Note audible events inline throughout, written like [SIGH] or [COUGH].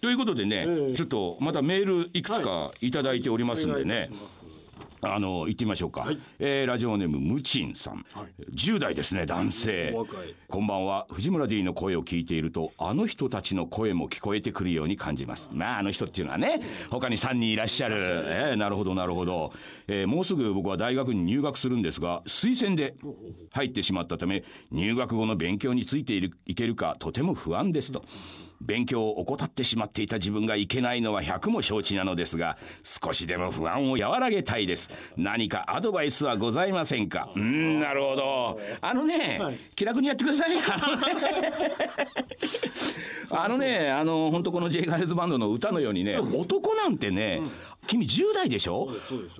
ということでね、ええ。ちょっとまたメールいくつかい。ただいておりますんでねいいあの行ってみましょうか、はい。えーラジオネームムチンさん、はい。10代ですね男性。こんばんは。藤村 D の声を聞いているとあの人たちの声も聞こえてくるように感じます。まああの人っていうのはね他に3人いらっしゃる、えーなるほどなるほど、えーもうすぐ僕は大学に入学するんですが推薦で入ってしまったため入学後の勉強についているいけるかとても不安ですと。勉強を怠ってしまっていた自分がいけないのは100も承知なのですが少しでも不安を和らげたいです。何かアドバイスはございませんか？うーんなるほど。あのね、気楽にやってください。あのねあのねあの本当この J ガールズバンドの歌のようにね男なんてね、君10代でしょ？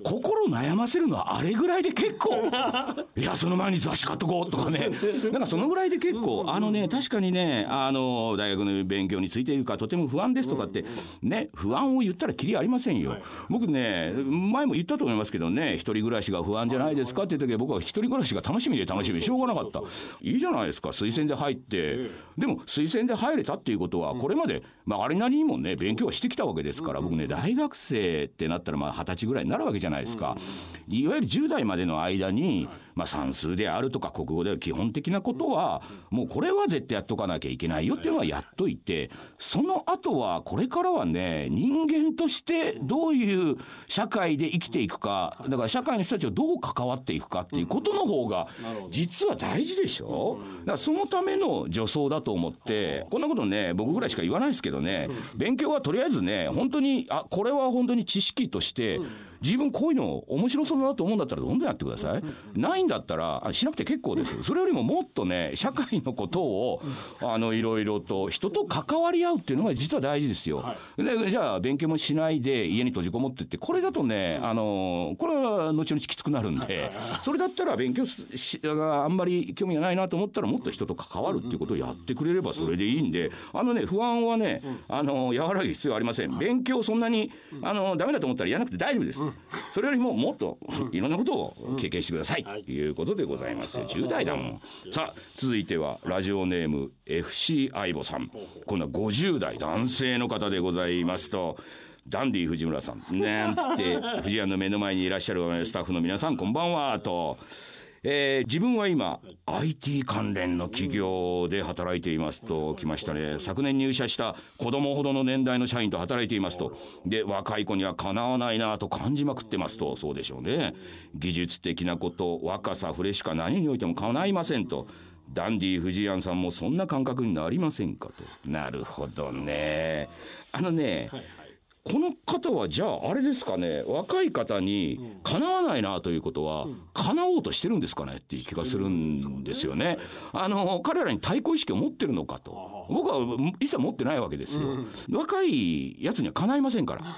心悩ませるのはあれぐらいで結構。[LAUGHS] いやその前に雑誌買っとこうとかね。なんかそのぐらいで結構あのね確かにねあの大学の勉強についているかとても不安ですとかってね不安を言ったらきりありませんよ。僕ね前も言ったと思いますけどね一人暮らしが不安じゃないですかっていう時は僕は一人暮らしが楽しみで楽しみでしょうがなかった。いいじゃないですか推薦で入って。でも推薦で入れたっていうことはこれまでまああれなりにもね勉強はしてきたわけですから僕ね大学生ってなったらまあ二十歳ぐらいになるわけじゃないですか。いわゆる10代までの間にまあ算数であるとか国語である基本的なことはもうこれは絶対やっとかなきゃいけないよっていうのはやっといてその後はこれからはね人間としてどういう社会で生きていくかだから社会の人たちをどう関わっていくかっていうことの方が実は大事でしょ？だからそのための助走だと思ってこんなことね僕ぐらいしか言わないですけどね勉強はとりあえずね本当にあこれは本当に知識として自分こういうの面白そうだなと思うんだったらどんどんやってください。ないんだったらあしなくて結構です。それよりももっとね社会のことをあのいろいろと人と関わり合うっていうのが実は大事ですよ。でじゃあ勉強もしないで家に閉じこもってってこれだとねあのこれは後々きつくなるんでそれだったら勉強すしがあんまり興味がないなと思ったらもっと人と関わるっていうことをやってくれればそれでいいんであのね不安はねあの和らげる必要はありません。勉強そんなにあのダメだと思ったらやらなくて大丈夫です。それよりももっといろんなことを経験してください。ということでございます。よ10代だもん。さあ続いてはラジオネーム FC 相棒さん。今度は50代男性の方でございますとダンディ藤村さんなんつって藤屋の目の前にいらっしゃるスタッフの皆さんこんばんはと。えー自分は今 IT 関連の企業で働いていますと来ましたね。昨年入社した子供ほどの年代の社員と働いていますと。で若い子にはかなわないなと感じまくってますと。そうでしょうね。技術的なこと若さフレッシュか何においてもかないませんと。ダンディ藤井庵さんもそんな感覚になりませんかと。なるほどね。あのね、この方はじゃああれですかね若い方にかなわないなということは叶おうとしてるんですかねっていう気がするんですよね。あの彼らに対抗意識を持ってるのかと僕は一切持ってないわけですよ。若いやつにはかないませんから。[LAUGHS]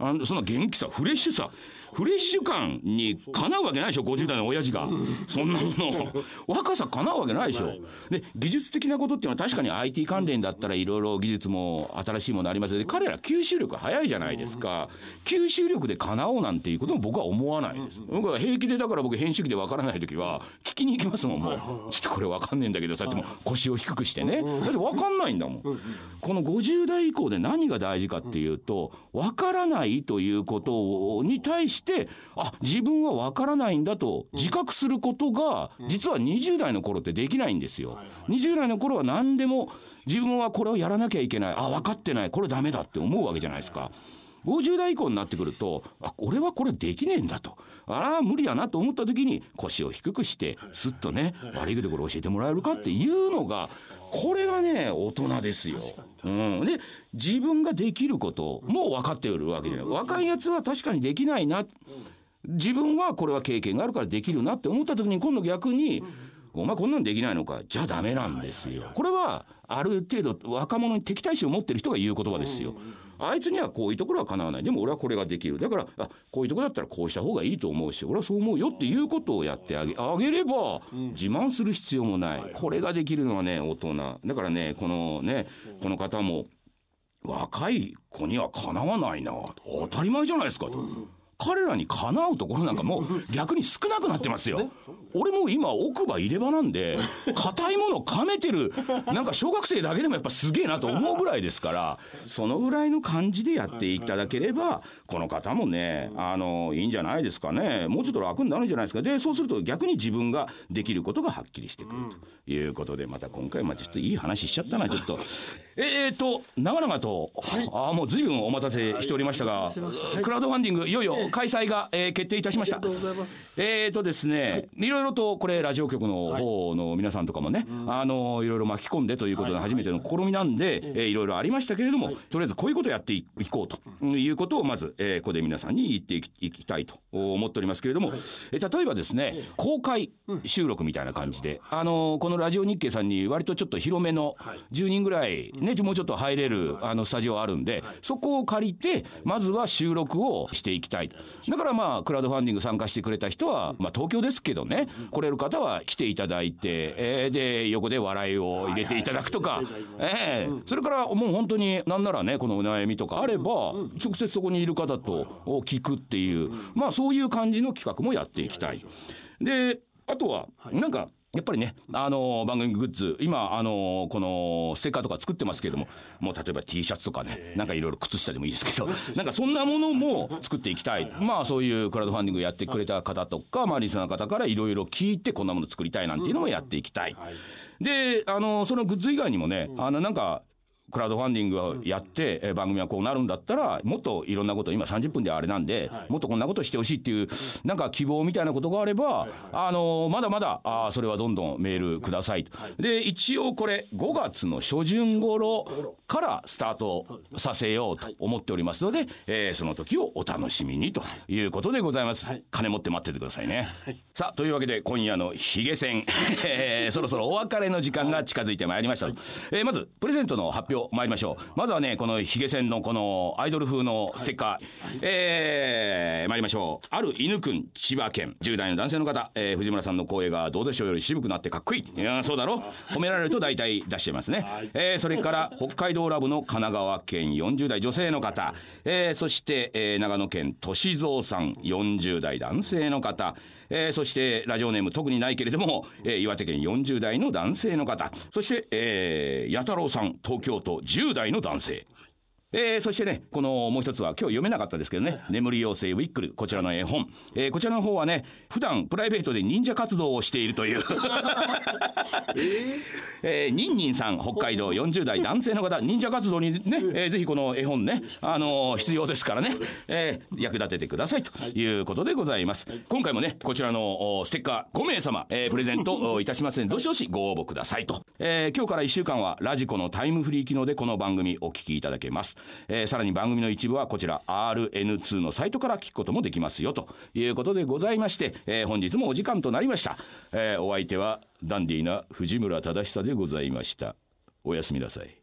あのそんな元気さフレッシュさフレッシュ感にかなうわけないでしょ50代の親父が。[LAUGHS] そんなもの若さかなうわけないでしょ。で技術的なことっていうのは確かに IT 関連だったらいろいろ技術も新しいものありますよで彼ら吸収力早いじゃないですか。吸収力でかなおうなんていうことも僕は思わないです。僕は平気でだから僕編集機でわからない時は聞きに行きますもんもう。ちょっとこれわかんねえんだけどさっても腰を低くしてね。だってわかんないんだもん。この50代以降で何が大事かっていうとわからないということに対してあ自分はわからないんだと自覚することが実は20代の頃ってできないんですよ。20代の頃は何でも自分はこれをやらなきゃいけないあ分かってないこれダメだって思うわけじゃないですか。50代以降になってくるとあ俺はこれできねえんだと。ああ無理だなと思った時に腰を低くしてすっとね悪いけどこれ教えてもらえるかっていうのがこれがね大人ですよ。うん、で自分ができることも分かっているわけじゃない。若いやつは確かにできないな。自分はこれは経験があるからできるなって思った時に今度逆に「お前こんなんできないのか」じゃダメなんですよ。これはある程度若者に敵対心を持ってる人が言う言葉ですよ。あいつにはこういうところはかなわない。でも俺はこれができる。だからあこういうところだったらこうした方がいいと思うし俺はそう思うよっていうことをやってあげあげれば自慢する必要もない。これができるのはね大人。だからねこのねこの方も若い子にはかなわないな。当たり前じゃないですかと。彼らにかなうところなんかもう逆に少なくなってますよ。俺も今奥歯入れ歯なんで硬いものを噛めてるなんか小学生だけでもやっぱすげえなと思うぐらいですからそのぐらいの感じでやっていただければこの方もねあのいいんじゃないですかね。もうちょっと楽になるんじゃないですか。でそうすると逆に自分ができることがはっきりしてくると。いうことでまた今回まちょっといい話しちゃったなちょっと。えーと長々と、はい、あもう随分お待たせしておりましたが、はい、クラウドファンディングいよいよ開催が、えー、決定いたしました。えーとですね、はい、いろいろとこれラジオ局の方の皆さんとかもね、はい、あのいろいろ巻き込んでということで初めての試みなんで、えー、いろいろありましたけれども、とりあえずこういうことをやっていこうということをまず、えー、ここで皆さんに言っていきたいと思っておりますけれども、えー、例えばですね公開収録みたいな感じで、あのこのラジオ日経さんに割とちょっと広めの10人ぐらいねもうちょっと入れるあのスタジオあるんでそこを借りてまずは収録をしていきたいだからまあクラウドファンディング参加してくれた人は、まあ、東京ですけどね来れる方は来ていただいて、えー、で横で笑いを入れていただくとか、えー、それからもう本当になんならねこのお悩みとかあれば直接そこにいる方と聞くっていうまあそういう感じの企画もやっていきたい。であとはなんかやっぱりね、あのー、番組グッズ今、あのー、このステッカーとか作ってますけれどももう例えば T シャツとかねなんかいろいろ靴下でもいいですけどなんかそんなものも作っていきたい。まあそういうクラウドファンディングやってくれた方とか、まあ、リスナーの方からいろいろ聞いてこんなもの作りたいなんていうのもやっていきたい。であのそのグッズ以外にもねあのなんかクラウドファンディングをやって、え番組はこうなるんだったらもっといろんなこと今30分であれなんで、もっとこんなことしてほしいっていうなんか希望みたいなことがあれば、あのまだまだあそれはどんどんメールくださいで一応これ5月の初旬頃からスタートさせようと思っておりますので、えー、その時をお楽しみにということでございます、金持って待っててくださいね、さあというわけで今夜のヒゲ戦 [LAUGHS] そろそろお別れの時間が近づいてまいりました、えー、まずプレゼントの発表参りましょう。まずはねこのヒゲ線のこのアイドル風のステッカー、はい、えー、参りましょう。ある犬くん千葉県。10代の男性の方、えー、藤村さんの声がどうでしょうより渋くなってかっこいい。いやそうだろ。褒められると大体出してますね、えー、それから北海道ラブの神奈川県。40代女性の方、えー、そして、えー、長野県歳三さん。40代男性の方。えー、そしてラジオネーム特にないけれども、えー、岩手県40代の男性の方。そして、えー、弥太郎さん東京都10代の男性。えー、そしてねこのもう一つは今日読めなかったですけどね「眠り妖精ウィックル」こちらの絵本、えー、こちらの方はね普段プライベートで忍者活動をしているという。えー、[LAUGHS] ニンニンさん北海道40代男性の方忍者活動にね、えー、ぜひこの絵本ね、あのー、必要ですからね、えー、役立ててくださいとい。うことでございます、今回もねこちらのステッカー5名様、えー、プレゼント [LAUGHS] いたしますのでどしどしご応募くださいと、えー、今日から1週間はラジコのタイムフリー機能でこの番組お聞きいただけますえー、さらに番組の一部はこちら RN2 のサイトから聞くこともできますよということでございまして、えー、本日もお時間となりました、えー、お相手はダンディーな藤村忠久でございました。おやすみなさい。